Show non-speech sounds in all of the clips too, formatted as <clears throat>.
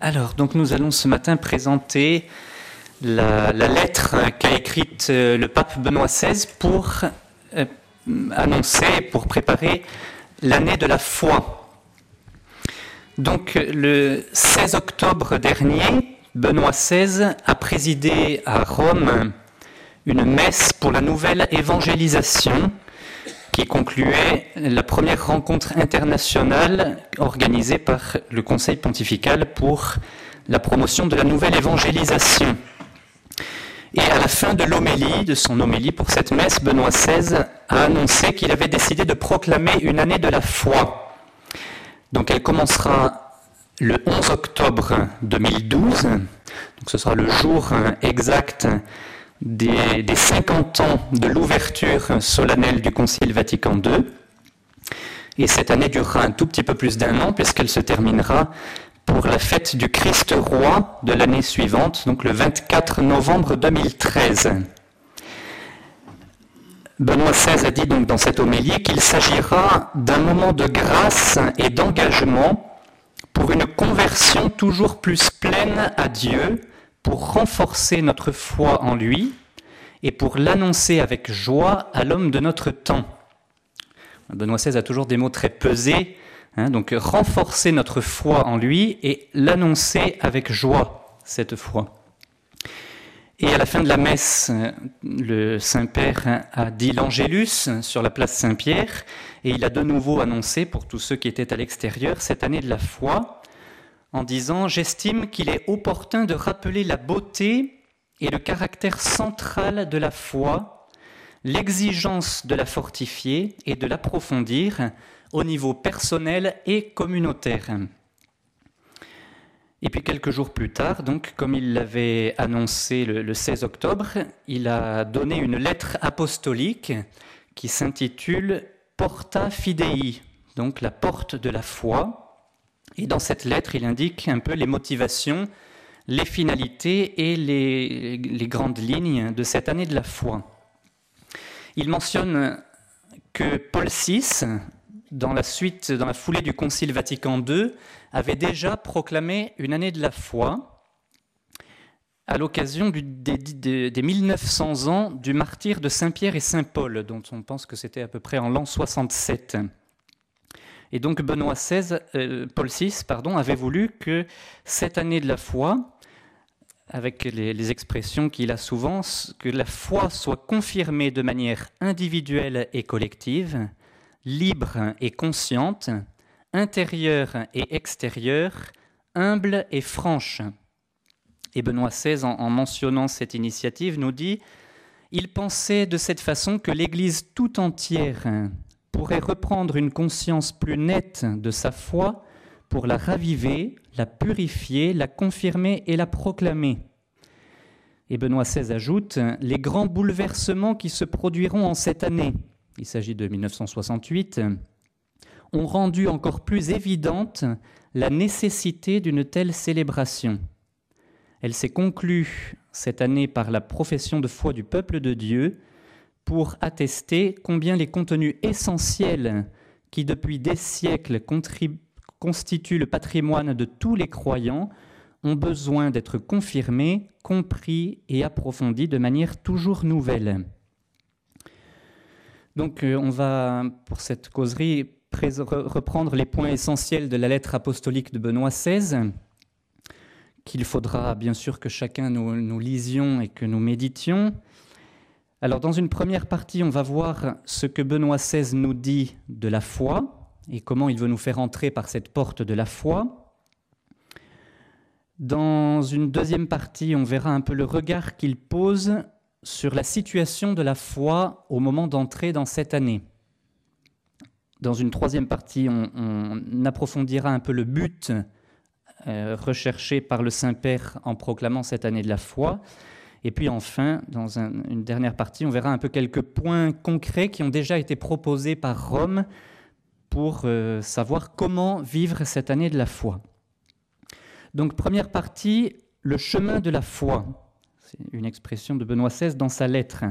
Alors, donc nous allons ce matin présenter la, lettre qu'a écrite euh, le pape Benoît XVI pour euh, annoncer, pour préparer l'année de la foi. Donc, le 16 octobre dernier, Benoît XVI a présidé à Rome une messe pour la nouvelle évangélisation qui concluait la première rencontre internationale organisée par le Conseil pontifical pour la promotion de la nouvelle évangélisation. Et à la fin de l'homélie, de son homélie pour cette messe, Benoît XVI a annoncé qu'il avait décidé de proclamer une année de la foi. Donc elle commencera le 11 octobre 2012, donc ce sera le jour exact des, 50 ans de l'ouverture solennelle du Concile Vatican II. Et cette année durera un tout petit peu plus d'un an puisqu'elle se terminera pour la fête du Christ roi de l'année suivante, donc le 24 novembre 2013. Benoît XVI a dit donc dans cette homélie qu'il s'agira d'un moment de grâce et d'engagement pour une conversion toujours plus pleine à Dieu pour renforcer notre foi en lui et pour l'annoncer avec joie à l'homme de notre temps. Benoît XVI a toujours des mots très pesés, hein, donc renforcer notre foi en lui et l'annoncer avec joie, cette foi. Et à la fin de la messe, le Saint-Père a dit l'Angélus sur la place Saint-Pierre, et il a de nouveau annoncé pour tous ceux qui étaient à l'extérieur cette année de la foi, en disant J'estime qu'il est opportun de rappeler la beauté et le caractère central de la foi, l'exigence de la fortifier et de l'approfondir au niveau personnel et communautaire. Et puis quelques jours plus tard, donc comme il l'avait annoncé le, le, 16 octobre, il a donné une lettre apostolique qui s'intitule Porta Fidei, donc la porte de la foi. Et dans cette lettre, il indique un peu les motivations, les finalités et les, grandes lignes de cette année de la foi. Il mentionne que Paul VI, dans la suite, dans la foulée du Concile Vatican II, avait déjà proclamé une année de la foi à l'occasion des, des, 1900 ans du martyr de Saint-Pierre et Saint-Paul, dont on pense que c'était à peu près en l'an 67. Et donc Benoît XVI, euh, Paul VI pardon, avait voulu que cette année de la foi, avec les, expressions qu'il a souvent, que la foi soit confirmée de manière individuelle et collective, libre et consciente, intérieure et extérieure, humble et franche. Et Benoît XVI, en mentionnant cette initiative, nous dit il pensait de cette façon que l'Église tout entière pourrait reprendre une conscience plus nette de sa foi pour la raviver, la purifier, la confirmer et la proclamer. Et Benoît XVI ajoute les grands bouleversements qui se produiront en cette année, il s'agit de 1968, ont rendu encore plus évidente la nécessité d'une telle célébration. Elle s'est conclue cette année par la profession de foi du peuple de Dieu, pour attester combien les contenus essentiels qui depuis des siècles constituent le patrimoine de tous les croyants ont besoin d'être confirmés, compris et approfondis de manière toujours nouvelle. Donc euh, on va, pour cette causerie, reprendre les points essentiels de la lettre apostolique de Benoît XVI, qu'il faudra bien sûr que chacun nous lisions et que nous méditions. Alors dans une première partie, on va voir ce que Benoît XVI nous dit de la foi et comment il veut nous faire entrer par cette porte de la foi. Dans une deuxième partie, on verra un peu le regard qu'il pose sur la situation de la foi au moment d'entrer dans cette année. Dans une troisième partie, on, approfondira un peu le but euh, recherché par le Saint-Père en proclamant cette année de la foi. Et puis enfin, dans une dernière partie, on verra un peu quelques points concrets qui ont déjà été proposés par Rome pour euh, savoir comment vivre cette année de la foi. Donc première partie, le chemin de la foi. C'est une expression de Benoît XVI dans sa lettre.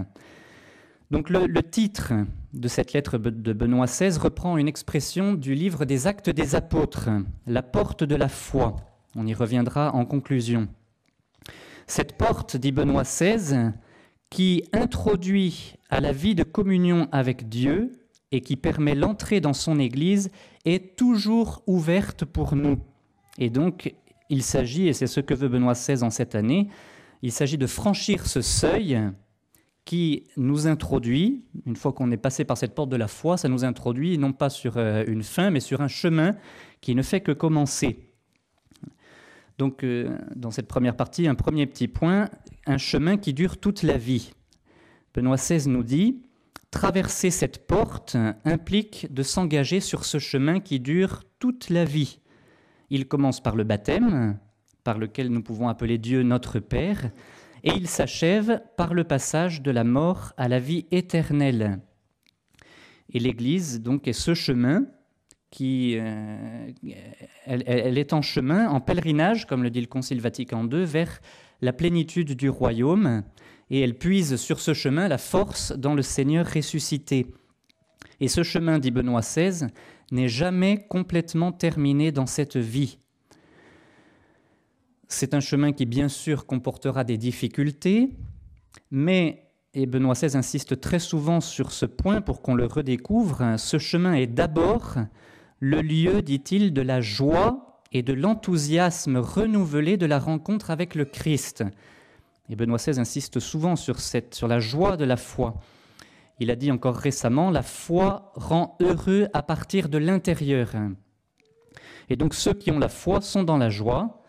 Donc le, le, titre de cette lettre de Benoît XVI reprend une expression du livre des Actes des Apôtres, la porte de la foi. On y reviendra en conclusion. Cette porte, dit Benoît XVI, qui introduit à la vie de communion avec Dieu et qui permet l'entrée dans son Église, est toujours ouverte pour nous. Et donc, il s'agit, et c'est ce que veut Benoît XVI en cette année, il s'agit de franchir ce seuil qui nous introduit, une fois qu'on est passé par cette porte de la foi, ça nous introduit non pas sur euh, une fin, mais sur un chemin qui ne fait que commencer. Donc, euh, dans cette première partie, un premier petit point, un chemin qui dure toute la vie. Benoît XVI nous dit, traverser cette porte implique de s'engager sur ce chemin qui dure toute la vie. Il commence par le baptême, par lequel nous pouvons appeler Dieu notre Père, et il s'achève par le passage de la mort à la vie éternelle. Et l'Église, donc, est ce chemin qui, euh, elle, est en chemin, en pèlerinage, comme le dit le Concile Vatican II, vers la plénitude du royaume, et elle puise sur ce chemin la force dans le Seigneur ressuscité. Et ce chemin, dit Benoît XVI, n'est jamais complètement terminé dans cette vie. C'est un chemin qui, bien sûr, comportera des difficultés, mais, et Benoît XVI insiste très souvent sur ce point pour qu'on le redécouvre, ce chemin est d'abord le lieu, dit-il, de la joie et de l'enthousiasme renouvelé de la rencontre avec le Christ. Et Benoît XVI insiste souvent sur, cette, sur la joie de la foi. Il a dit encore récemment, la foi rend heureux à partir de l'intérieur. Et donc ceux qui ont la foi sont dans la joie.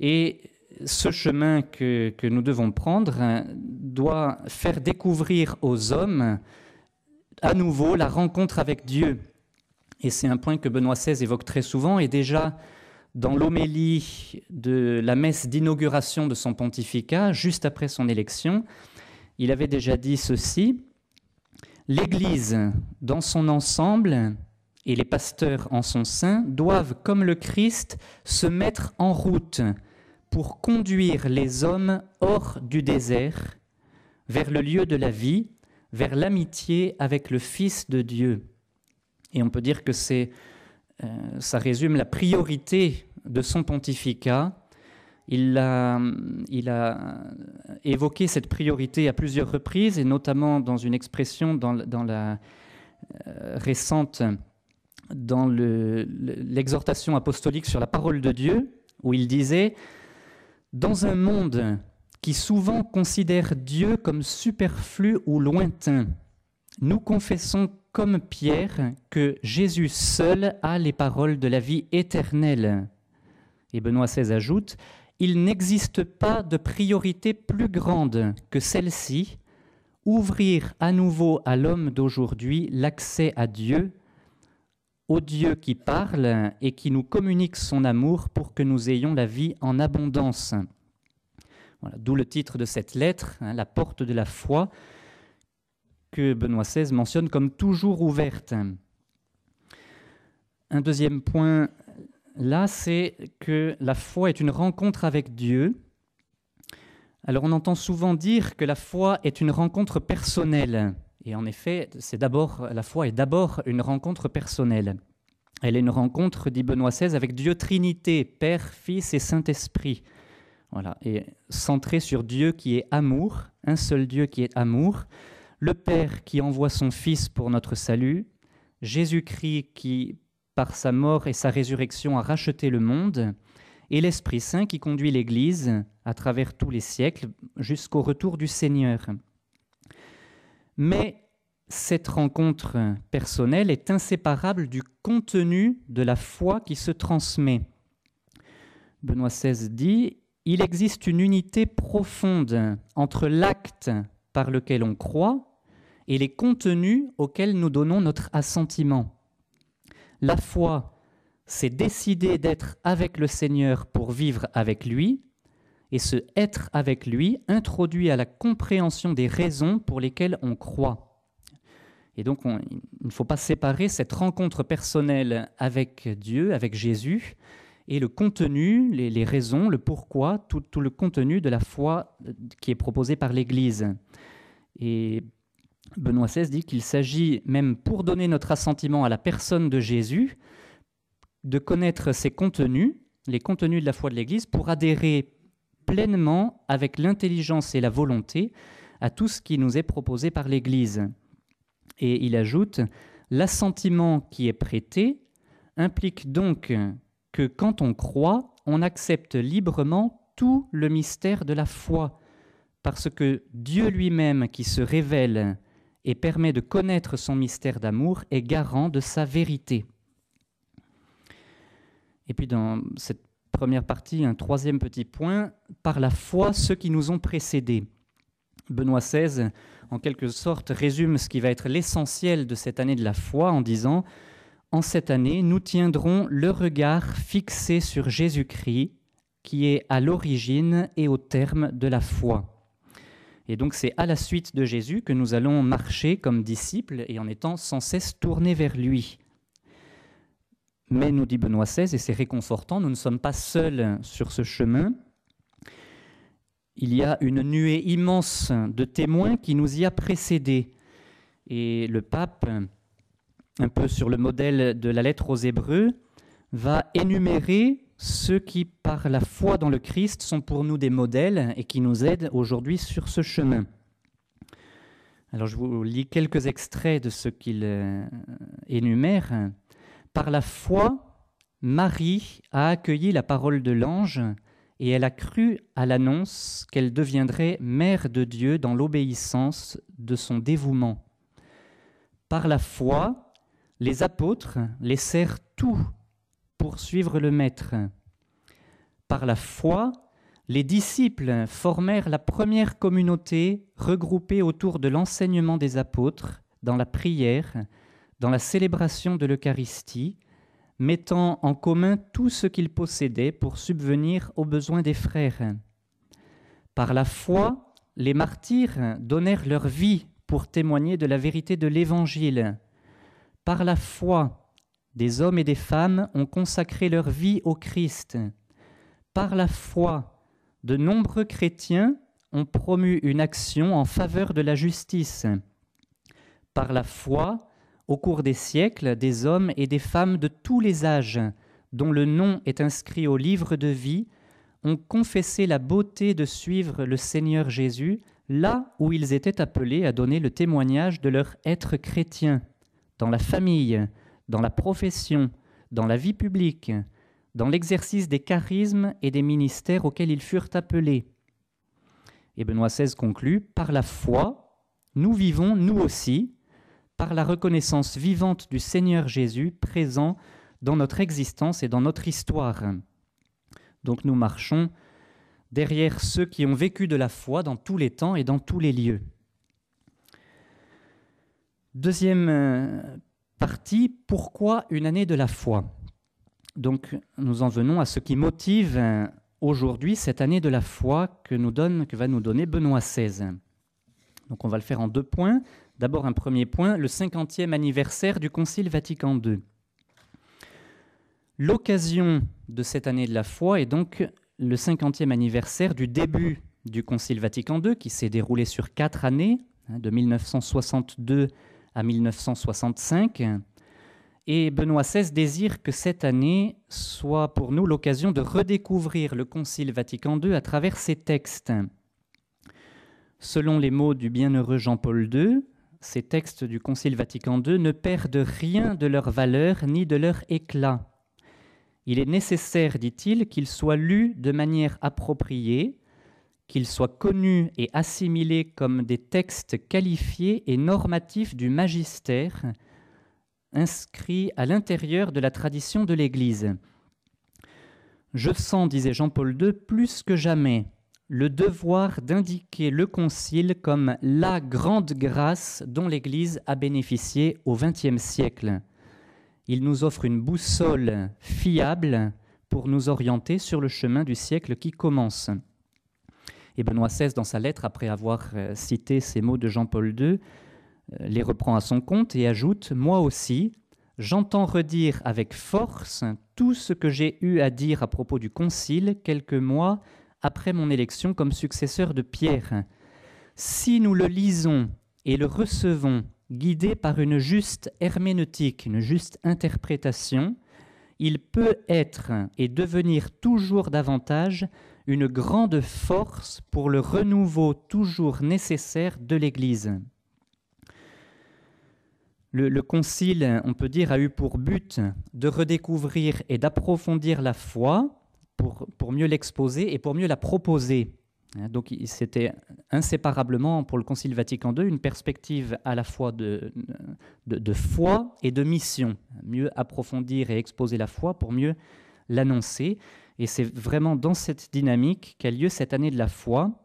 Et ce chemin que, que nous devons prendre doit faire découvrir aux hommes à nouveau la rencontre avec Dieu et c'est un point que Benoît XVI évoque très souvent, et déjà dans l'homélie de la messe d'inauguration de son pontificat, juste après son élection, il avait déjà dit ceci, L'Église dans son ensemble et les pasteurs en son sein doivent, comme le Christ, se mettre en route pour conduire les hommes hors du désert, vers le lieu de la vie, vers l'amitié avec le Fils de Dieu. Et on peut dire que c'est, euh, ça résume la priorité de son pontificat. Il a, évoqué cette priorité à plusieurs reprises, et notamment dans une expression dans la euh, récente, dans l'exhortation apostolique sur la parole de Dieu, où il disait, dans un monde qui souvent considère Dieu comme superflu ou lointain, nous confessons comme Pierre que Jésus seul a les paroles de la vie éternelle. Et Benoît XVI ajoute, Il n'existe pas de priorité plus grande que celle-ci, ouvrir à nouveau à l'homme d'aujourd'hui l'accès à Dieu, au Dieu qui parle et qui nous communique son amour pour que nous ayons la vie en abondance. D'où le titre de cette lettre, hein, La porte de la foi, que Benoît XVI mentionne comme toujours ouverte. Un deuxième point là, c'est que la foi est une rencontre avec Dieu. Alors on entend souvent dire que la foi est une rencontre personnelle. Et en effet, c'est d'abord la foi est d'abord une rencontre personnelle. Elle est une rencontre, dit Benoît XVI, avec Dieu Trinité, Père, Fils et Saint-Esprit. Voilà, et centrée sur Dieu qui est amour, un seul Dieu qui est amour, le Père qui envoie son Fils pour notre salut, Jésus-Christ qui, par sa mort et sa résurrection, a racheté le monde, et l'Esprit Saint qui conduit l'Église à travers tous les siècles jusqu'au retour du Seigneur. Mais cette rencontre personnelle est inséparable du contenu de la foi qui se transmet. Benoît XVI dit, Il existe une unité profonde entre l'acte par lequel on croit et les contenus auxquels nous donnons notre assentiment. La foi, c'est décider d'être avec le Seigneur pour vivre avec lui, et ce être avec lui introduit à la compréhension des raisons pour lesquelles on croit. Et donc, il ne faut pas séparer cette rencontre personnelle avec Dieu, avec Jésus, et le contenu, les, raisons, le pourquoi, tout, tout, le contenu de la foi qui est proposé par l'Église. Et Benoît XVI dit qu'il s'agit, même pour donner notre assentiment à la personne de Jésus, de connaître ses contenus les contenus de la foi de l'Église pour adhérer pleinement avec l'intelligence et la volonté à tout ce qui nous est proposé par l'Église. Et il ajoute, l'assentiment qui est prêté implique donc que quand on croit, on accepte librement tout le mystère de la foi, parce que Dieu lui-même qui se révèle et permet de connaître son mystère d'amour est garant de sa vérité. Et puis dans cette première partie, un troisième petit point, par la foi ceux qui nous ont précédés. Benoît XVI, en quelque sorte, résume ce qui va être l'essentiel de cette année de la foi en disant En cette année, nous tiendrons le regard fixé sur Jésus-Christ, qui est à l'origine et au terme de la foi. Et donc c'est à la suite de Jésus que nous allons marcher comme disciples et en étant sans cesse tournés vers lui. Mais nous dit Benoît XVI, et c'est réconfortant, nous ne sommes pas seuls sur ce chemin. Il y a une nuée immense de témoins qui nous y a précédés. Et le pape, un peu sur le modèle de la lettre aux Hébreux, va énumérer ceux qui, par la foi dans le Christ, sont pour nous des modèles et qui nous aident aujourd'hui sur ce chemin. Alors je vous lis quelques extraits de ce qu'il euh, énumère. Par la foi, Marie a accueilli la parole de l'ange et elle a cru à l'annonce qu'elle deviendrait mère de Dieu dans l'obéissance de son dévouement. Par la foi, les apôtres laissèrent tout pour suivre le Maître. Par la foi, les disciples formèrent la première communauté regroupée autour de l'enseignement des apôtres, dans la prière, dans la célébration de l'Eucharistie, mettant en commun tout ce qu'ils possédaient pour subvenir aux besoins des frères. Par la foi, les martyrs donnèrent leur vie pour témoigner de la vérité de l'Évangile. Par la foi, des hommes et des femmes ont consacré leur vie au Christ. Par la foi, de nombreux chrétiens ont promu une action en faveur de la justice. Par la foi, au cours des siècles, des hommes et des femmes de tous les âges, dont le nom est inscrit au livre de vie, ont confessé la beauté de suivre le Seigneur Jésus là où ils étaient appelés à donner le témoignage de leur être chrétien, dans la famille, dans la profession, dans la vie publique, dans l'exercice des charismes et des ministères auxquels ils furent appelés. Et Benoît XVI conclut, par la foi, nous vivons, nous aussi, par la reconnaissance vivante du Seigneur Jésus présent dans notre existence et dans notre histoire. Donc nous marchons derrière ceux qui ont vécu de la foi dans tous les temps et dans tous les lieux. Deuxième euh, partie, pourquoi une année de la foi? Donc nous en venons à ce qui motive euh, aujourd'hui cette année de la foi que, nous donne, que va nous donner Benoît XVI. Donc on va le faire en deux points. D'abord un premier point, le 50e anniversaire du Concile Vatican II. L'occasion de cette année de la foi est donc le 50e anniversaire du début du Concile Vatican II qui s'est déroulé sur quatre années, hein, de 1962 à 1965. Et Benoît XVI désire que cette année soit pour nous l'occasion de redécouvrir le Concile Vatican II à travers ses textes. Selon les mots du bienheureux Jean-Paul II, ces textes du Concile Vatican II ne perdent rien de leur valeur ni de leur éclat. Il est nécessaire, dit-il, qu'ils soient lus de manière appropriée, qu'ils soient connus et assimilés comme des textes qualifiés et normatifs du magistère, inscrits à l'intérieur de la tradition de l'Église. Je sens, disait Jean-Paul II, plus que jamais le devoir d'indiquer le Concile comme la grande grâce dont l'Église a bénéficié au XXe siècle. Il nous offre une boussole fiable pour nous orienter sur le chemin du siècle qui commence. Et Benoît XVI, dans sa lettre, après avoir euh, cité ces mots de Jean-Paul II, euh, les reprend à son compte et ajoute Moi aussi, j'entends redire avec force tout ce que j'ai eu à dire à propos du Concile quelques mois après mon élection comme successeur de Pierre. Si nous le lisons et le recevons guidés par une juste herméneutique, une juste interprétation, il peut être et devenir toujours davantage une grande force pour le renouveau toujours nécessaire de l'Église. Le, concile, on peut dire, a eu pour but de redécouvrir et d'approfondir la foi pour, mieux l'exposer et pour mieux la proposer. Hein, donc c'était inséparablement pour le Concile Vatican II une perspective à la fois de, foi et de mission. Mieux approfondir et exposer la foi pour mieux l'annoncer. Et c'est vraiment dans cette dynamique qu'a lieu cette année de la foi,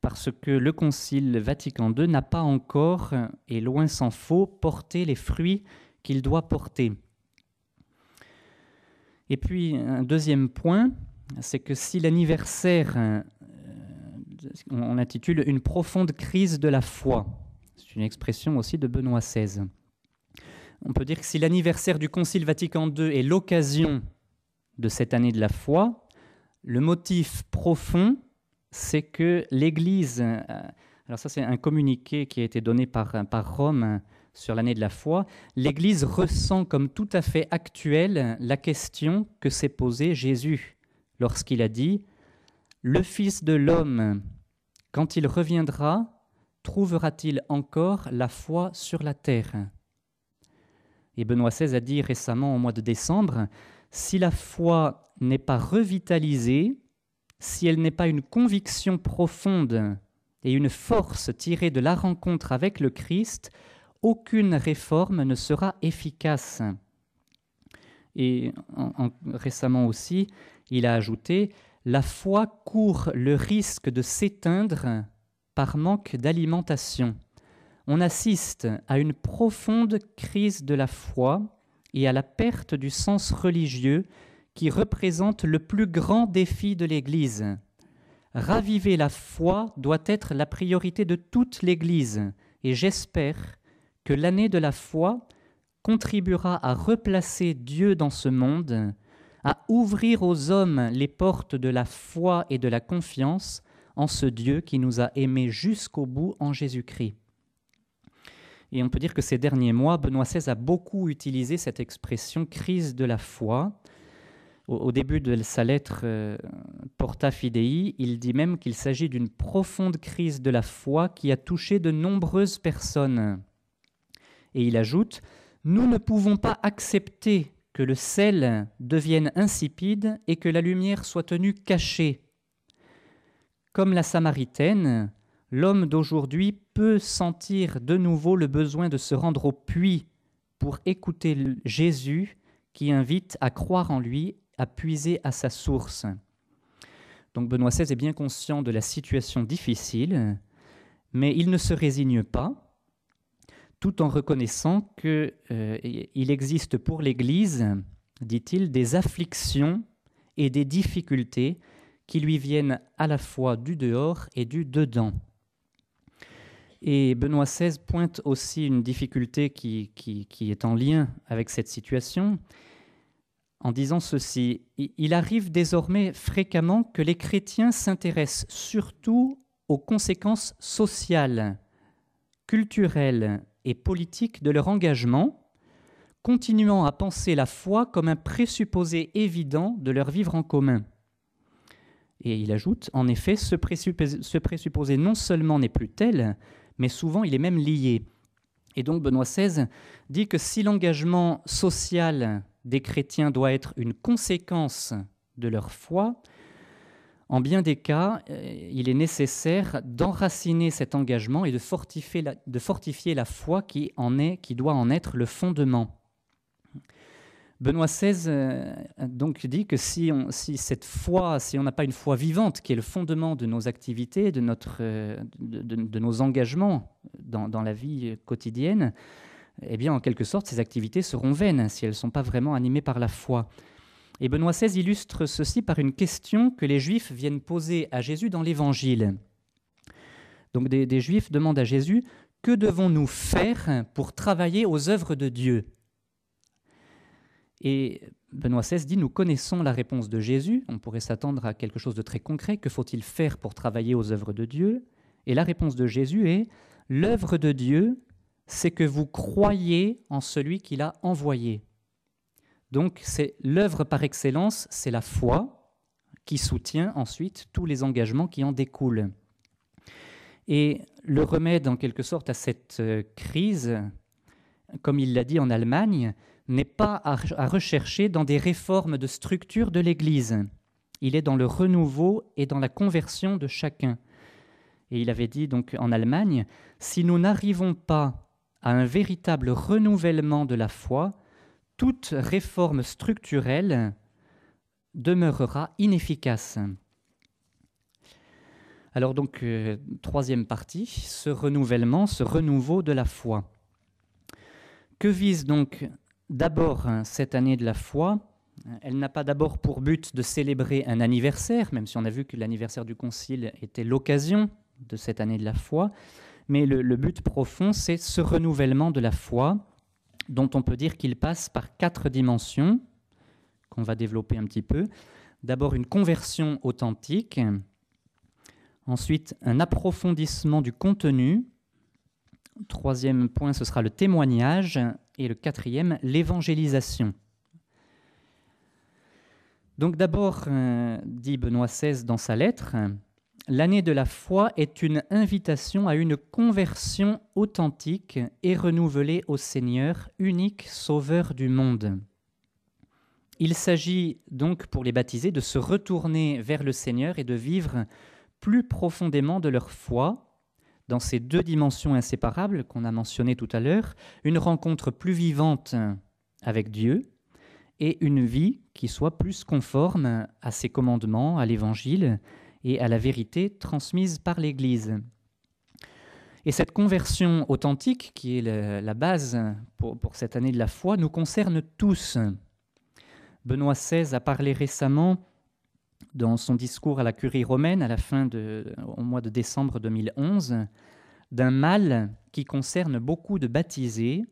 parce que le Concile Vatican II n'a pas encore, et loin s'en faut, porté les fruits qu'il doit porter. Et puis un deuxième point, c'est que si l'anniversaire, euh, on intitule une profonde crise de la foi, c'est une expression aussi de Benoît XVI, on peut dire que si l'anniversaire du Concile Vatican II est l'occasion de cette année de la foi, le motif profond, c'est que l'Église, euh, alors ça c'est un communiqué qui a été donné par, par Rome sur l'année de la foi, l'Église ressent comme tout à fait actuelle la question que s'est posée Jésus lorsqu'il a dit, Le Fils de l'homme, quand il reviendra, trouvera-t-il encore la foi sur la terre? Et Benoît XVI a dit récemment au mois de décembre, si la foi n'est pas revitalisée, si elle n'est pas une conviction profonde et une force tirée de la rencontre avec le Christ, aucune réforme ne sera efficace. Et récemment aussi, il a ajouté, la foi court le risque de s'éteindre par manque d'alimentation. On assiste à une profonde crise de la foi et à la perte du sens religieux qui représente le plus grand défi de l'Église. Raviver la foi doit être la priorité de toute l'Église et j'espère que l'année de la foi contribuera à replacer Dieu dans ce monde, à ouvrir aux hommes les portes de la foi et de la confiance en ce Dieu qui nous a aimés jusqu'au bout en Jésus-Christ. Et on peut dire que ces derniers mois, Benoît XVI a beaucoup utilisé cette expression crise de la foi. Au, début de sa lettre euh, Porta Fidei, il dit même qu'il s'agit d'une profonde crise de la foi qui a touché de nombreuses personnes. Et il ajoute, Nous ne pouvons pas accepter que le sel devienne insipide et que la lumière soit tenue cachée. Comme la Samaritaine, l'homme d'aujourd'hui peut sentir de nouveau le besoin de se rendre au puits pour écouter Jésus qui invite à croire en lui, à puiser à sa source. Donc Benoît XVI est bien conscient de la situation difficile, mais il ne se résigne pas, tout en reconnaissant qu'il euh, existe pour l'Église, dit-il, des afflictions et des difficultés qui lui viennent à la fois du dehors et du dedans. Et Benoît XVI pointe aussi une difficulté qui, qui, est en lien avec cette situation en disant ceci. Il arrive désormais fréquemment que les chrétiens s'intéressent surtout aux conséquences sociales, culturelles et politiques de leur engagement, continuant à penser la foi comme un présupposé évident de leur vivre en commun. Et il ajoute, en effet, ce présupposé non seulement n'est plus tel, mais souvent il est même lié. Et donc Benoît XVI dit que si l'engagement social des chrétiens doit être une conséquence de leur foi, en bien des cas, euh, il est nécessaire d'enraciner cet engagement et de fortifier la, foi qui doit en être le fondement. Benoît XVI euh, donc dit que si, on, cette foi, si on n'a pas une foi vivante, qui est le fondement de nos activités, de, euh, nos engagements dans, la vie quotidienne, eh bien, en quelque sorte, ces activités seront vaines si elles ne sont pas vraiment animées par la foi. Et Benoît XVI illustre ceci par une question que les Juifs viennent poser à Jésus dans l'Évangile. Donc des Juifs demandent à Jésus, que devons-nous faire pour travailler aux œuvres de Dieu? Et Benoît XVI dit, nous connaissons la réponse de Jésus, on pourrait s'attendre à quelque chose de très concret, que faut-il faire pour travailler aux œuvres de Dieu? Et la réponse de Jésus est, l'œuvre de Dieu, c'est que vous croyez en celui qu'il a envoyé. Donc c'est l'œuvre par excellence, c'est la foi qui soutient ensuite tous les engagements qui en découlent. Et le remède en quelque sorte à cette euh, crise, comme il l'a dit en Allemagne, n'est pas à rechercher dans des réformes de structure de l'Église. Il est dans le renouveau et dans la conversion de chacun. Et il avait dit donc en Allemagne, si nous n'arrivons pas à un véritable renouvellement de la foi, toute réforme structurelle demeurera inefficace. Alors donc, euh, troisième partie, ce renouvellement, ce renouveau de la foi. Que vise donc d'abord cette année de la foi Elle n'a pas d'abord pour but de célébrer un anniversaire, même si on a vu que l'anniversaire du Concile était l'occasion de cette année de la foi, mais le, but profond, c'est ce renouvellement de la foi, dont on peut dire qu'il passe par quatre dimensions, qu'on va développer un petit peu. D'abord une conversion authentique, ensuite un approfondissement du contenu, troisième point, ce sera le témoignage, et le quatrième, l'évangélisation. Donc d'abord, euh, dit Benoît XVI dans sa lettre, L'année de la foi est une invitation à une conversion authentique et renouvelée au Seigneur, unique Sauveur du monde. Il s'agit donc pour les baptisés de se retourner vers le Seigneur et de vivre plus profondément de leur foi dans ces deux dimensions inséparables qu'on a mentionnées tout à l'heure, une rencontre plus vivante avec Dieu et une vie qui soit plus conforme à ses commandements, à l'Évangile, et à la vérité transmise par l'Église. Et cette conversion authentique, qui est la base pour, cette année de la foi, nous concerne tous. Benoît XVI a parlé récemment dans son discours à la curie romaine à la fin de, au mois de décembre 2011 d'un mal qui concerne beaucoup de baptisés.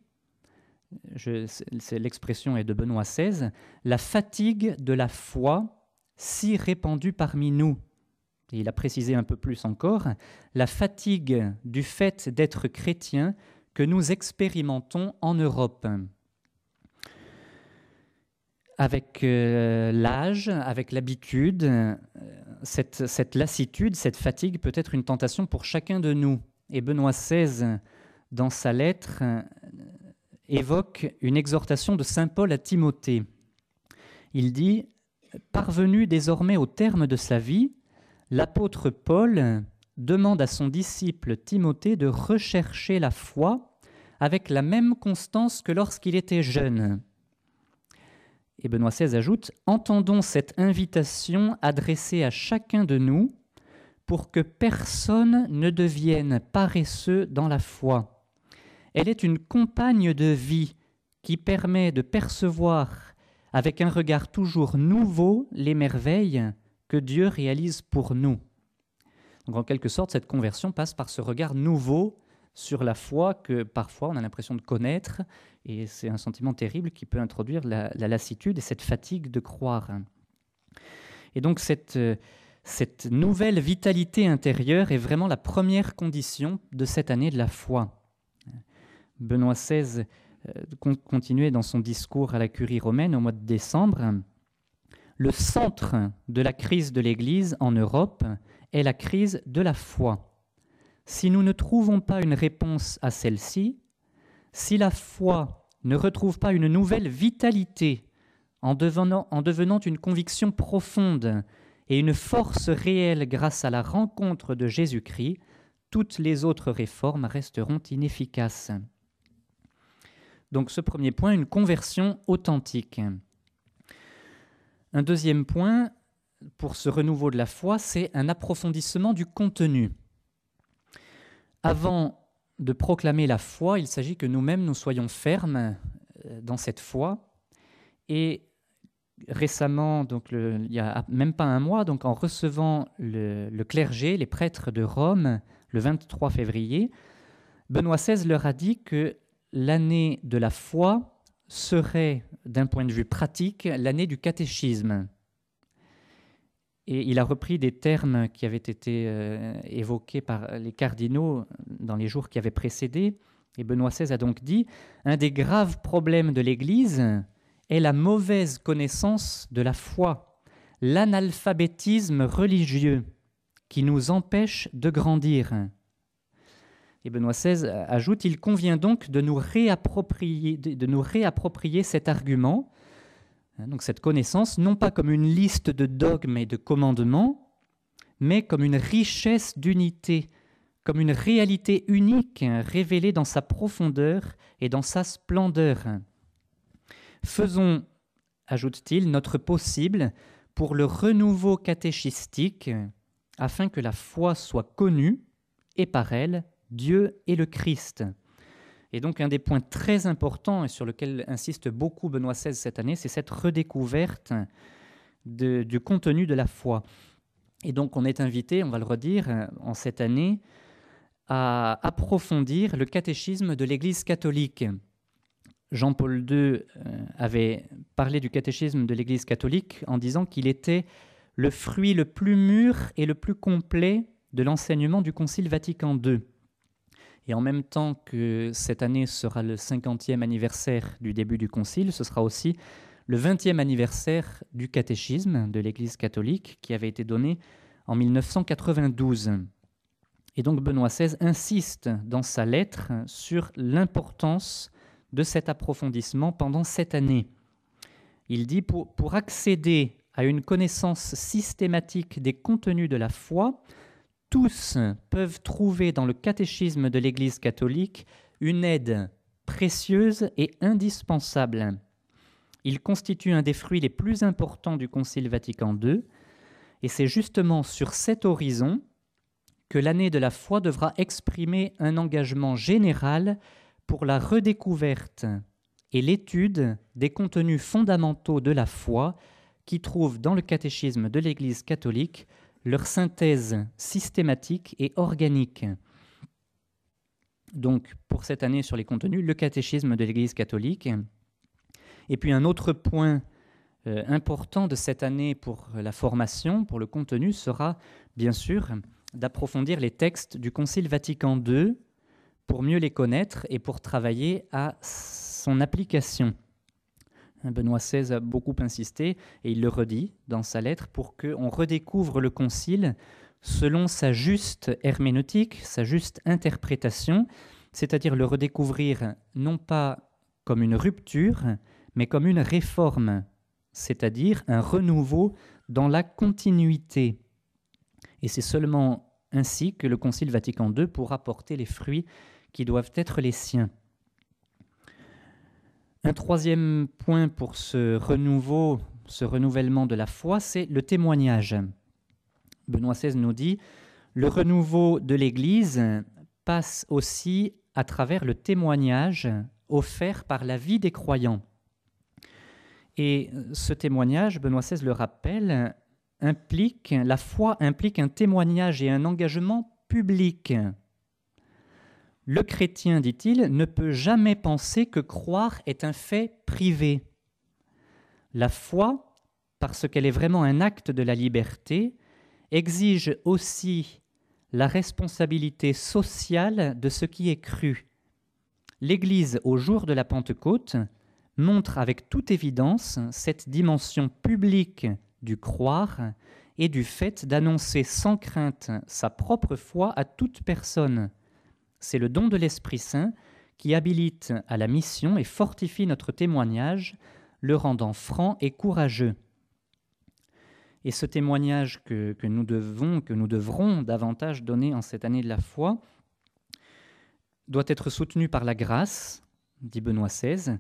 L'expression est de Benoît XVI, la fatigue de la foi si répandue parmi nous il a précisé un peu plus encore, la fatigue du fait d'être chrétien que nous expérimentons en Europe. Avec euh, l'âge, avec l'habitude, euh, cette, lassitude, cette fatigue peut être une tentation pour chacun de nous. Et Benoît XVI, dans sa lettre, euh, évoque une exhortation de Saint Paul à Timothée. Il dit, Parvenu désormais au terme de sa vie, l'apôtre Paul demande à son disciple Timothée de rechercher la foi avec la même constance que lorsqu'il était jeune. Et Benoît XVI ajoute, Entendons cette invitation adressée à chacun de nous pour que personne ne devienne paresseux dans la foi. Elle est une compagne de vie qui permet de percevoir avec un regard toujours nouveau les merveilles que Dieu réalise pour nous. Donc en quelque sorte, cette conversion passe par ce regard nouveau sur la foi que parfois on a l'impression de connaître, et c'est un sentiment terrible qui peut introduire la, lassitude et cette fatigue de croire. Et donc cette, cette nouvelle vitalité intérieure est vraiment la première condition de cette année de la foi. Benoît XVI euh, continuait dans son discours à la curie romaine au mois de décembre le centre de la crise de l'Église en Europe est la crise de la foi. Si nous ne trouvons pas une réponse à celle-ci, si la foi ne retrouve pas une nouvelle vitalité en devenant, en devenant une conviction profonde et une force réelle grâce à la rencontre de Jésus-Christ, toutes les autres réformes resteront inefficaces. Donc ce premier point, une conversion authentique. Un deuxième point pour ce renouveau de la foi, c'est un approfondissement du contenu. Avant de proclamer la foi, il s'agit que nous-mêmes nous soyons fermes euh, dans cette foi. Et récemment, il n'y a même pas un mois, donc en recevant le, le clergé, les prêtres de Rome, le 23 février, Benoît XVI leur a dit que l'année de la foi serait, d'un point de vue pratique, l'année du catéchisme. Et il a repris des termes qui avaient été euh, évoqués par les cardinaux dans les jours qui avaient précédé. Et Benoît XVI a donc dit Un des graves problèmes de l'Église est la mauvaise connaissance de la foi, l'analphabétisme religieux qui nous empêche de grandir. Et Benoît XVI ajoute, il convient donc de nous réapproprier, cet argument, donc cette connaissance, non pas comme une liste de dogmes et de commandements, mais comme une richesse d'unité, comme une réalité unique révélée dans sa profondeur et dans sa splendeur. Faisons, ajoute-t-il, notre possible pour le renouveau catéchistique, afin que la foi soit connue, et par elle, Dieu et le Christ. Et donc un des points très importants et sur lequel insiste beaucoup Benoît XVI cette année, c'est cette redécouverte du contenu de la foi. Et donc on est invité, on va le redire, en cette année, à approfondir le catéchisme de l'Église catholique. Jean-Paul II euh, avait parlé du catéchisme de l'Église catholique en disant qu'il était le fruit le plus mûr et le plus complet de l'enseignement du Concile Vatican II. Et en même temps que cette année sera le 50e anniversaire du début du Concile, ce sera aussi le 20e anniversaire du catéchisme de l'Église catholique qui avait été donné en 1992. Et donc Benoît XVI insiste dans sa lettre sur l'importance de cet approfondissement pendant cette année. Il dit pour, pour accéder à une connaissance systématique des contenus de la foi, tous peuvent trouver dans le catéchisme de l'Église catholique une aide précieuse et indispensable. Il constitue un des fruits les plus importants du Concile Vatican II, et c'est justement sur cet horizon que l'année de la foi devra exprimer un engagement général pour la redécouverte et l'étude des contenus fondamentaux de la foi qui trouvent dans le catéchisme de l'Église catholique leur synthèse systématique et organique. Donc, pour cette année sur les contenus, le catéchisme de l'Église catholique. Et puis un autre point euh, important de cette année pour la formation, pour le contenu, sera bien sûr d'approfondir les textes du Concile Vatican II pour mieux les connaître et pour travailler à son application. Benoît XVI a beaucoup insisté, et il le redit dans sa lettre, pour qu'on redécouvre le Concile selon sa juste herméneutique, sa juste interprétation, c'est-à-dire le redécouvrir non pas comme une rupture, mais comme une réforme, c'est-à-dire un renouveau dans la continuité. Et c'est seulement ainsi que le Concile Vatican II pourra porter les fruits qui doivent être les siens. Un troisième point pour ce renouveau, ce renouvellement de la foi, c'est le témoignage. Benoît XVI nous dit, le renouveau de l'Église passe aussi à travers le témoignage offert par la vie des croyants. Et ce témoignage, Benoît XVI le rappelle, implique, la foi implique un témoignage et un engagement public. Le chrétien, dit-il, ne peut jamais penser que croire est un fait privé. La foi, parce qu'elle est vraiment un acte de la liberté, exige aussi la responsabilité sociale de ce qui est cru. L'Église, au jour de la Pentecôte, montre avec toute évidence cette dimension publique du croire et du fait d'annoncer sans crainte sa propre foi à toute personne. C'est le don de l'Esprit Saint qui habilite à la mission et fortifie notre témoignage, le rendant franc et courageux. Et ce témoignage que, nous devons, que nous devrons davantage donner en cette année de la foi, doit être soutenu par la grâce, dit Benoît XVI,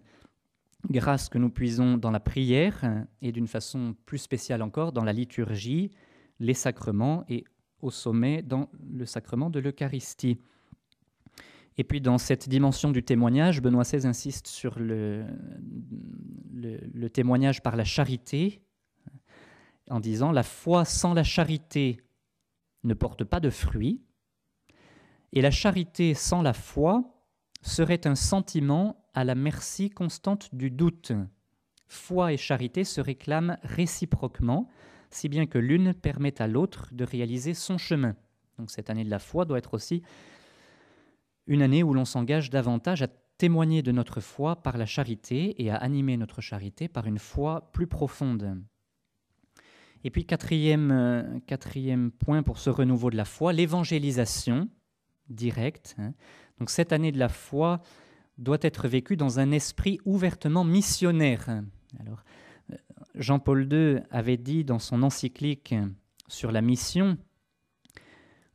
grâce que nous puisons dans la prière et d'une façon plus spéciale encore dans la liturgie, les sacrements et au sommet dans le sacrement de l'Eucharistie. Et puis dans cette dimension du témoignage, Benoît XVI insiste sur le, témoignage par la charité, en disant la foi sans la charité ne porte pas de fruits, et la charité sans la foi serait un sentiment à la merci constante du doute. Foi et charité se réclament réciproquement, si bien que l'une permet à l'autre de réaliser son chemin. Donc cette année de la foi doit être aussi une année où l'on s'engage davantage à témoigner de notre foi par la charité et à animer notre charité par une foi plus profonde. Et puis quatrième, euh, quatrième point pour ce renouveau de la foi, l'évangélisation directe. Hein. Donc cette année de la foi doit être vécue dans un esprit ouvertement missionnaire. Alors, euh, Jean-Paul II avait dit dans son encyclique sur la mission,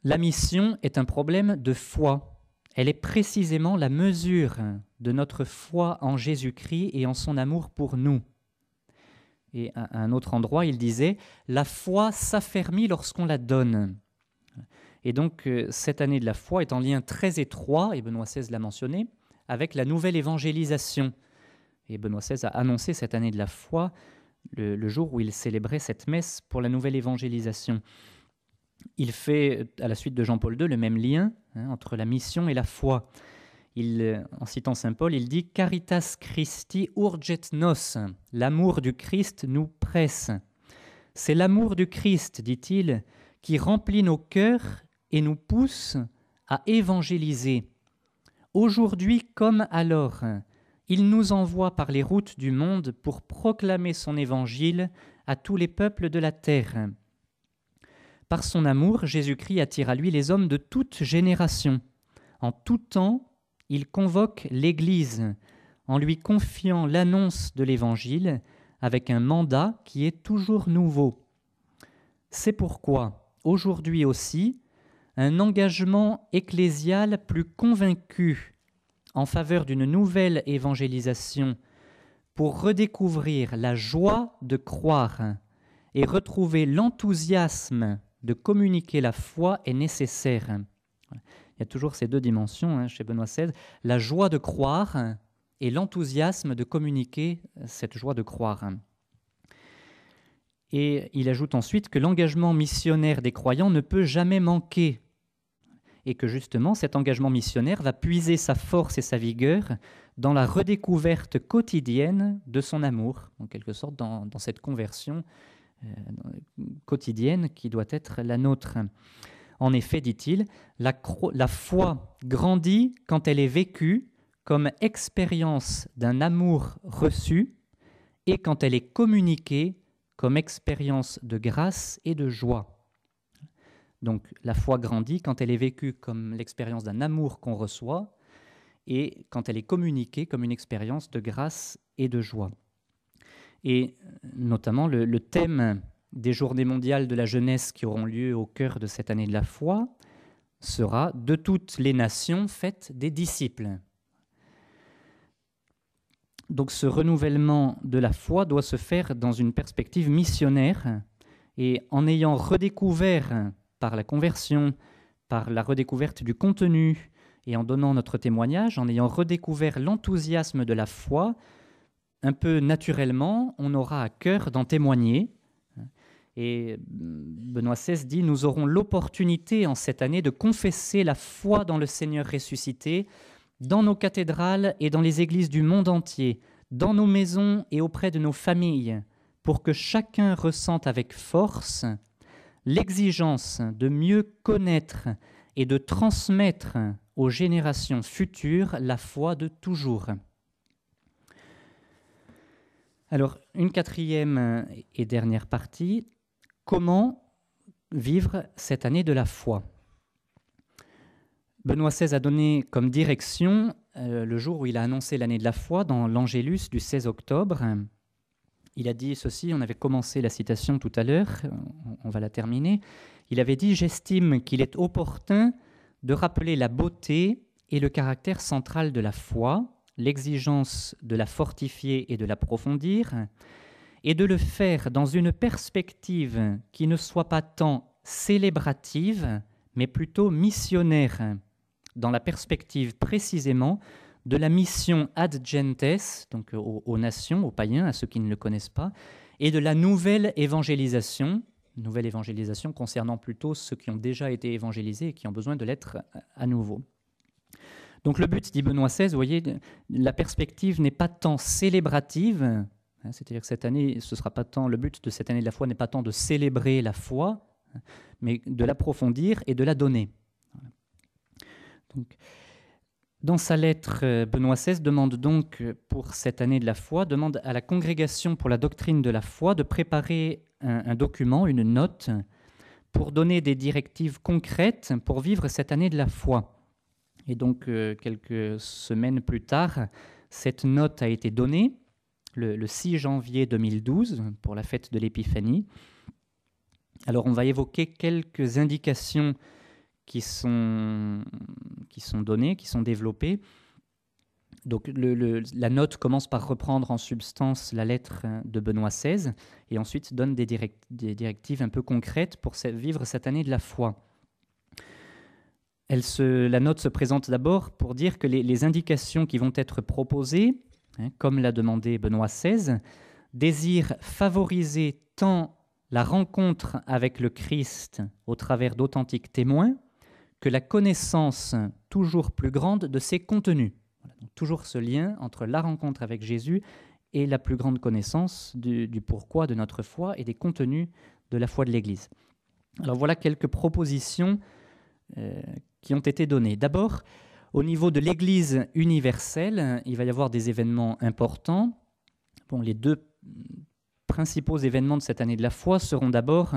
la mission est un problème de foi. Elle est précisément la mesure de notre foi en Jésus-Christ et en son amour pour nous. Et à un autre endroit, il disait, la foi s'affermit lorsqu'on la donne. Et donc, euh, cette année de la foi est en lien très étroit, et Benoît XVI l'a mentionné, avec la nouvelle évangélisation. Et Benoît XVI a annoncé cette année de la foi le, jour où il célébrait cette messe pour la nouvelle évangélisation. Il fait, à la suite de Jean-Paul II, le même lien hein, entre la mission et la foi. Euh, en citant Saint Paul, il dit Caritas Christi urget nos. L'amour du Christ nous presse. C'est l'amour du Christ, dit-il, qui remplit nos cœurs et nous pousse à évangéliser. Aujourd'hui comme alors, il nous envoie par les routes du monde pour proclamer son évangile à tous les peuples de la terre. Par son amour, Jésus-Christ attire à lui les hommes de toute génération. En tout temps, il convoque l'Église en lui confiant l'annonce de l'Évangile avec un mandat qui est toujours nouveau. C'est pourquoi, aujourd'hui aussi, un engagement ecclésial plus convaincu en faveur d'une nouvelle évangélisation pour redécouvrir la joie de croire et retrouver l'enthousiasme de communiquer la foi est nécessaire. Il y a toujours ces deux dimensions hein, chez Benoît XVI, la joie de croire et l'enthousiasme de communiquer cette joie de croire. Et il ajoute ensuite que l'engagement missionnaire des croyants ne peut jamais manquer et que justement cet engagement missionnaire va puiser sa force et sa vigueur dans la redécouverte quotidienne de son amour, en quelque sorte dans, cette conversion euh, quotidienne qui doit être la nôtre. En effet, dit-il, la, foi grandit quand elle est vécue comme expérience d'un amour reçu et quand elle est communiquée comme expérience de grâce et de joie. Donc la foi grandit quand elle est vécue comme l'expérience d'un amour qu'on reçoit et quand elle est communiquée comme une expérience de grâce et de joie. Et notamment le thème des journées mondiales de la jeunesse qui auront lieu au cœur de cette année de la foi sera de toutes les nations faites des disciples. Donc ce renouvellement de la foi doit se faire dans une perspective missionnaire et en ayant redécouvert par la conversion, par la redécouverte du contenu et en donnant notre témoignage, en ayant redécouvert l'enthousiasme de la foi, un peu naturellement, on aura à cœur d'en témoigner et Benoît XVI dit, nous aurons l'opportunité en cette année de confesser la foi dans le Seigneur ressuscité dans nos cathédrales et dans les églises du monde entier, dans nos maisons et auprès de nos familles, pour que chacun ressente avec force l'exigence de mieux connaître et de transmettre aux générations futures la foi de toujours. Alors, une quatrième et dernière partie, Comment vivre cette année de la foi? Benoît XVI a donné comme direction euh, le jour où il a annoncé l'année de la foi dans l'Angélus du 16 octobre. Il a dit ceci, on avait commencé la citation tout à l'heure, on va la terminer. Il avait dit J'estime qu'il est opportun de rappeler la beauté et le caractère central de la foi, l'exigence de la fortifier et de l'approfondir, et de le faire dans une perspective qui ne soit pas tant célébrative, mais plutôt missionnaire, dans la perspective précisément de la mission ad gentes, donc aux, nations, aux païens, à ceux qui ne le connaissent pas, et de la nouvelle évangélisation, nouvelle évangélisation concernant plutôt ceux qui ont déjà été évangélisés et qui ont besoin de l'être à nouveau. Donc le but, dit Benoît XVI, vous voyez, la perspective n'est pas tant célébrative, Hein, c'est-à-dire que cette année, ce sera pas tant le but de cette année de la foi n'est pas tant de célébrer la foi, mais de l'approfondir et de la donner. Dans sa lettre, euh, Benoît XVI demande donc pour cette année de la foi, demande à la congrégation pour la doctrine de la foi de préparer un, document, une note, pour donner des directives concrètes pour vivre cette année de la foi. Et donc, euh, quelques semaines plus tard, cette note a été donnée le, 6 janvier 2012 pour la fête de l'Épiphanie. Alors, on va évoquer quelques indications qui sont, qui sont données, qui sont développées. Donc la note commence par reprendre en substance la lettre de Benoît XVI et ensuite donne des, directives un peu concrètes pour vivre cette année de la foi. La note se présente d'abord pour dire que les, indications qui vont être proposées, hein, comme l'a demandé Benoît XVI, désirent favoriser tant la rencontre avec le Christ au travers d'authentiques témoins que la connaissance toujours plus grande de ses contenus. toujours ce lien entre la rencontre avec Jésus et la plus grande connaissance du, pourquoi de notre foi et des contenus de la foi de l'Église. Alors voilà quelques propositions euh, qui ont été données. D'abord, au niveau de l'Église universelle, il va y avoir des événements importants. Bon, les deux principaux événements de cette année de la foi seront d'abord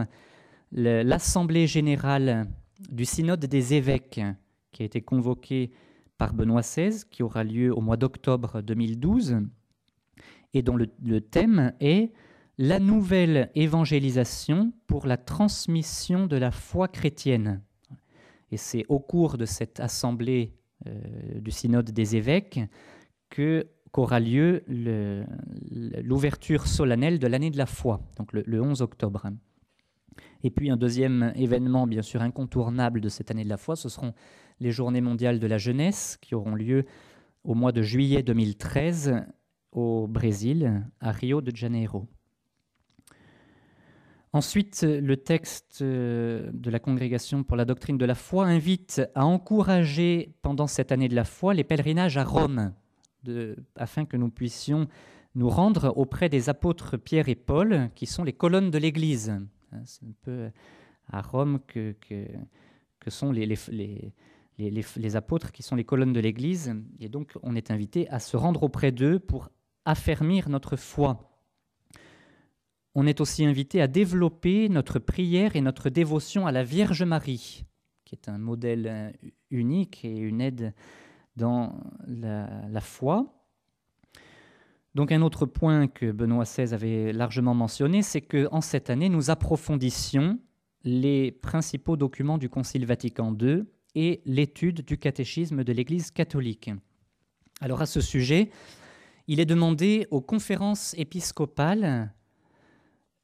l'Assemblée générale du synode des évêques qui a été convoqué par Benoît XVI, qui aura lieu au mois d'octobre 2012, et dont le, thème est la nouvelle évangélisation pour la transmission de la foi chrétienne. Et c'est au cours de cette assemblée euh, du synode des évêques que qu'aura lieu l'ouverture solennelle de l'année de la foi, donc le 11 octobre. Et puis un deuxième événement, bien sûr, incontournable de cette année de la foi, ce seront les Journées mondiales de la jeunesse qui auront lieu au mois de juillet 2013 au Brésil, à Rio de Janeiro. Ensuite, le texte euh, de la Congrégation pour la doctrine de la foi invite à encourager pendant cette année de la foi les pèlerinages à Rome, afin que nous puissions nous rendre auprès des apôtres Pierre et Paul, qui sont les colonnes de l'Église. Hein, c'est un peu à Rome que, sont les, les, apôtres qui sont les colonnes de l'Église. Et donc, on est invité à se rendre auprès d'eux pour affermir notre foi. On est aussi invité à développer notre prière et notre dévotion à la Vierge Marie, qui est un modèle euh, unique et une aide dans la, foi. Donc un autre point que Benoît XVI avait largement mentionné, c'est que en cette année, nous approfondissions les principaux documents du Concile Vatican II et l'étude du catéchisme de l'Église catholique. Alors à ce sujet, il est demandé aux conférences épiscopales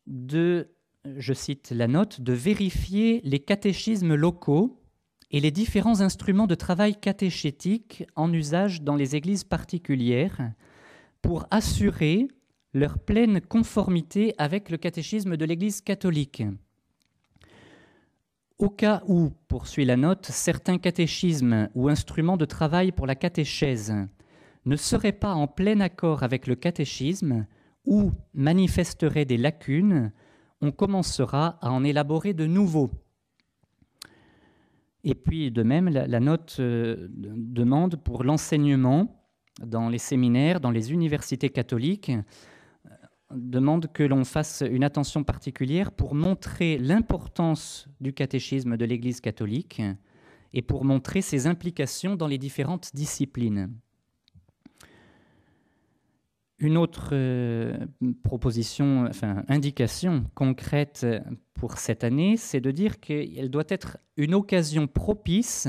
de, je cite la note, de vérifier les catéchismes locaux et les différents instruments de travail catéchétique en usage dans les églises particulières pour assurer leur pleine conformité avec le catéchisme de l'Église catholique. Au cas où, poursuit la note, certains catéchismes ou instruments de travail pour la catéchèse ne seraient pas en plein accord avec le catéchisme ou manifesteraient des lacunes, on commencera à en élaborer de nouveaux. Et puis, de même, la, note euh, demande pour l'enseignement dans les séminaires, dans les universités catholiques, euh, demande que l'on fasse une attention particulière pour montrer l'importance du catéchisme de l'Église catholique et pour montrer ses implications dans les différentes disciplines. Une autre euh, proposition, enfin indication concrète pour cette année, c'est de dire qu'elle doit être une occasion propice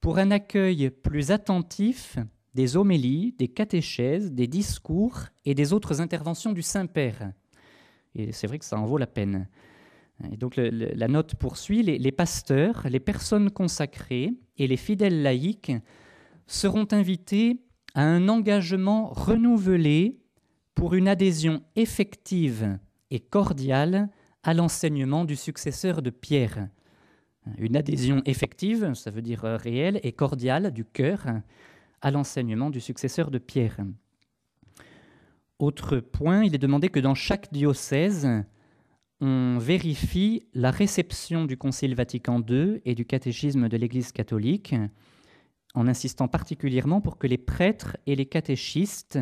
pour un accueil plus attentif des homélies, des catéchèses, des discours et des autres interventions du Saint-Père. Et c'est vrai que ça en vaut la peine. Et donc la note poursuit, les, les, pasteurs, les personnes consacrées et les fidèles laïcs seront invités à un engagement renouvelé pour une adhésion effective et cordiale à l'enseignement du successeur de Pierre. Une adhésion effective, ça veut dire réelle, et cordiale du cœur, à l'enseignement du successeur de Pierre. Autre point, il est demandé que dans chaque diocèse, on vérifie la réception du Concile Vatican II et du catéchisme de l'Église catholique en insistant particulièrement pour que les prêtres et les catéchistes,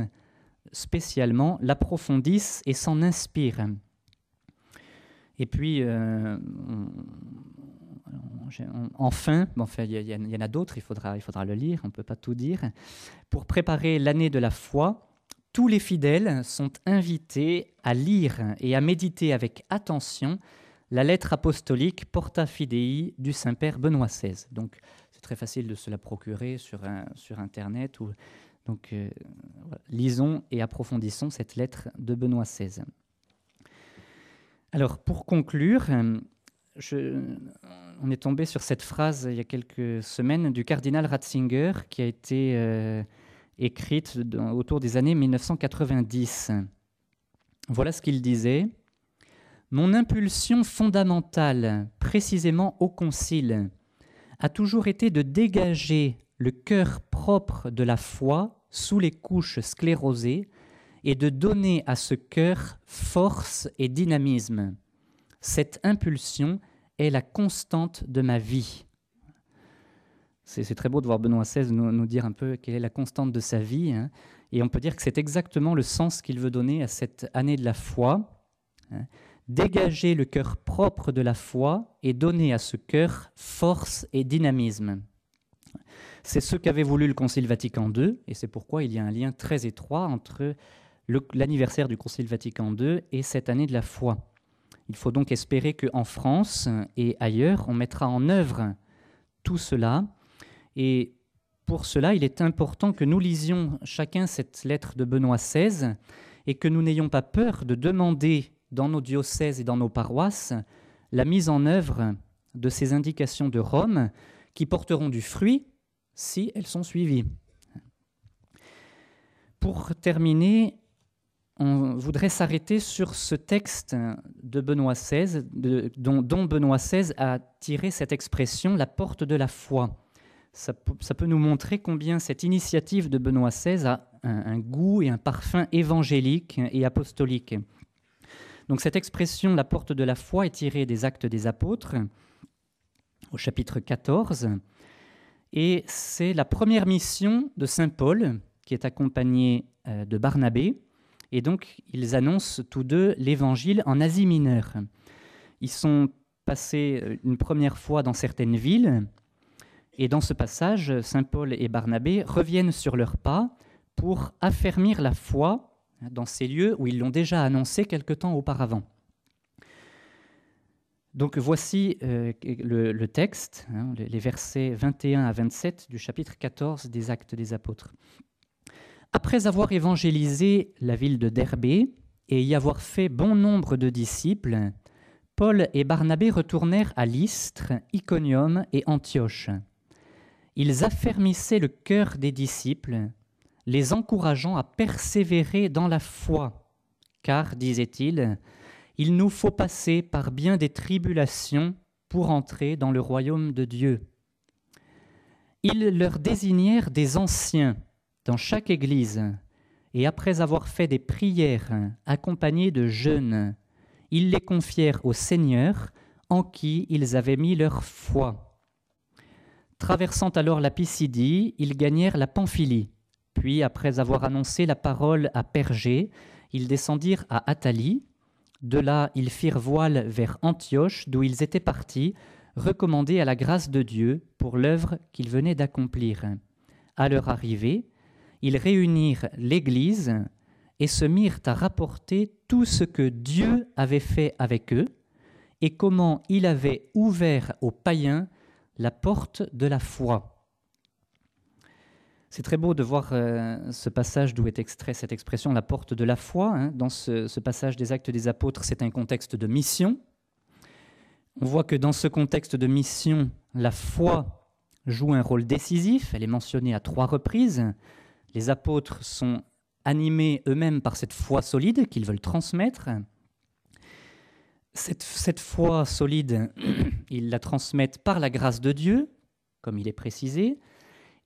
spécialement, l'approfondissent et s'en inspirent. Et puis, euh, enfin, il y, en a d'autres, il faudra, il faudra le lire, on ne peut pas tout dire. Pour préparer l'année de la foi, tous les fidèles sont invités à lire et à méditer avec attention la lettre apostolique Porta Fidei du Saint-Père Benoît XVI. Donc, c'est très facile de se la procurer sur, sur Internet. Ou, donc, euh, lisons et approfondissons cette lettre de Benoît XVI. Alors, pour conclure, je, on est tombé sur cette phrase il y a quelques semaines du cardinal Ratzinger qui a été euh, écrite autour des années 1990. Voilà ce qu'il disait. Mon impulsion fondamentale, précisément au Concile, a toujours été de dégager le cœur propre de la foi sous les couches sclérosées et de donner à ce cœur force et dynamisme. Cette impulsion est la constante de ma vie. C'est très beau de voir Benoît XVI nous, dire un peu quelle est la constante de sa vie. Hein. Et on peut dire que c'est exactement le sens qu'il veut donner à cette année de la foi. Hein. Dégager le cœur propre de la foi et donner à ce cœur force et dynamisme. C'est ce qu'avait voulu le Concile Vatican II, et c'est pourquoi il y a un lien très étroit entre l'anniversaire du Concile Vatican II et cette année de la foi. Il faut donc espérer qu'en France et ailleurs, on mettra en œuvre tout cela. Et pour cela, il est important que nous lisions chacun cette lettre de Benoît XVI et que nous n'ayons pas peur de demander dans nos diocèses et dans nos paroisses la mise en œuvre de ces indications de Rome qui porteront du fruit si elles sont suivies. Pour terminer, on voudrait s'arrêter sur ce texte de Benoît XVI, dont, Benoît XVI a tiré cette expression, la porte de la foi. Ça, peut nous montrer combien cette initiative de Benoît XVI a un, goût et un parfum évangélique et apostolique. Donc cette expression, la porte de la foi, est tirée des actes des apôtres au chapitre 14, et c'est la première mission de Saint Paul, qui est accompagné euh, de Barnabé, et donc, ils annoncent tous deux l'évangile en Asie mineure. Ils sont passés euh, une première fois dans certaines villes, et dans ce passage, Saint Paul et Barnabé reviennent sur leurs pas pour affermir la foi dans ces lieux où ils l'ont déjà annoncé quelque temps auparavant. Donc voici euh, le, texte, hein, les versets 21 à 27 du chapitre 14 des Actes des Apôtres. Après avoir évangélisé la ville de Derbé et y avoir fait bon nombre de disciples, Paul et Barnabé retournèrent à Lystre, Iconium et Antioche. Ils affermissaient le cœur des disciples, les encourageant à persévérer dans la foi, car, disaient-ils, il nous faut passer par bien des tribulations pour entrer dans le royaume de Dieu. Ils leur désignèrent des anciens dans chaque église, et après avoir fait des prières accompagnées de jeûnes, ils les confièrent au Seigneur en qui ils avaient mis leur foi. Traversant alors la Pisidie, ils gagnèrent la Pamphylie. Puis, après avoir annoncé la parole à Pergé, ils descendirent à Athalie. De là, ils firent voile vers Antioche, d'où ils étaient partis, recommandés à la grâce de Dieu pour l'œuvre qu'ils venaient d'accomplir. À leur arrivée, ils réunirent l'Église et se mirent à rapporter tout ce que Dieu avait fait avec eux et comment il avait ouvert aux païens la porte de la foi. C'est très beau de voir euh, ce passage d'où est extrait cette expression, la porte de la foi. Hein. Dans ce, passage des actes des apôtres, c'est un contexte de mission. On voit que dans ce contexte de mission, la foi joue un rôle décisif. Elle est mentionnée à trois reprises. Les apôtres sont animés eux-mêmes par cette foi solide qu'ils veulent transmettre. Cette, foi solide, <clears throat> ils la transmettent par la grâce de Dieu, comme il est précisé,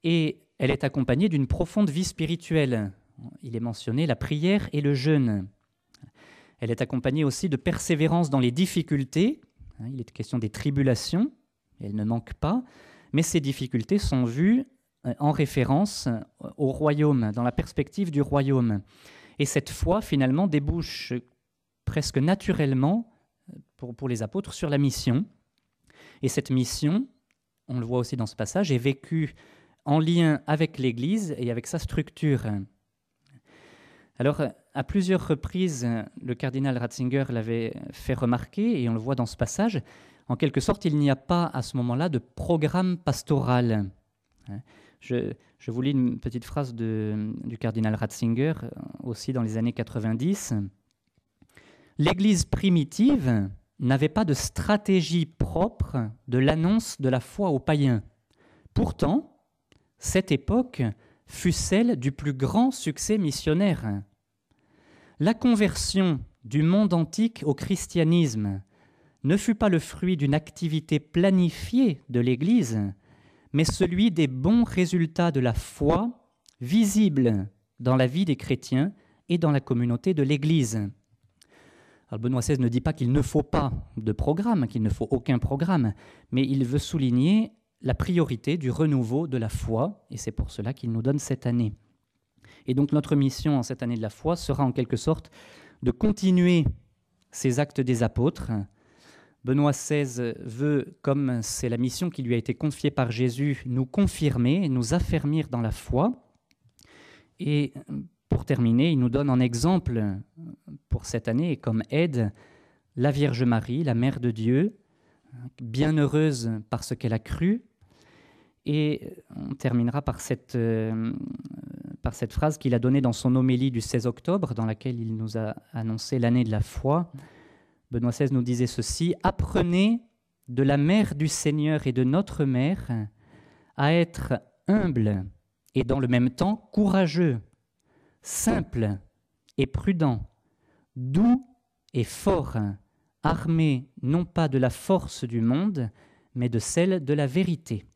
et elle est accompagnée d'une profonde vie spirituelle. Il est mentionné la prière et le jeûne. Elle est accompagnée aussi de persévérance dans les difficultés. Il est question des tribulations, elles ne manquent pas, mais ces difficultés sont vues en référence au royaume, dans la perspective du royaume. Et cette foi, finalement, débouche presque naturellement pour, pour les apôtres sur la mission. Et cette mission, on le voit aussi dans ce passage, est vécue en lien avec l'Église et avec sa structure. Alors, à plusieurs reprises, le cardinal Ratzinger l'avait fait remarquer, et on le voit dans ce passage, en quelque sorte, il n'y a pas à ce moment-là de programme pastoral. Je, vous lis une petite phrase du cardinal Ratzinger, aussi dans les années 90. L'Église primitive n'avait pas de stratégie propre de l'annonce de la foi aux païens. Pourtant, cette époque fut celle du plus grand succès missionnaire. La conversion du monde antique au christianisme ne fut pas le fruit d'une activité planifiée de l'Église, mais celui des bons résultats de la foi visibles dans la vie des chrétiens et dans la communauté de l'Église. Benoît XVI ne dit pas qu'il ne faut pas de programme, qu'il ne faut aucun programme, mais il veut souligner la priorité du renouveau de la foi, et c'est pour cela qu'il nous donne cette année. Et donc notre mission en cette année de la foi sera en quelque sorte de continuer ces actes des apôtres. Benoît XVI veut, comme c'est la mission qui lui a été confiée par Jésus, nous confirmer, nous affermir dans la foi. Et pour terminer, il nous donne en exemple pour cette année et comme aide la Vierge Marie, la Mère de Dieu, bienheureuse parce qu'elle a cru, et on terminera par cette, euh, par cette phrase qu'il a donnée dans son homélie du 16 octobre, dans laquelle il nous a annoncé l'année de la foi. Benoît XVI nous disait ceci, Apprenez de la mère du Seigneur et de notre mère à être humble et dans le même temps courageux, simple et prudent, doux et fort, armé non pas de la force du monde, mais de celle de la vérité.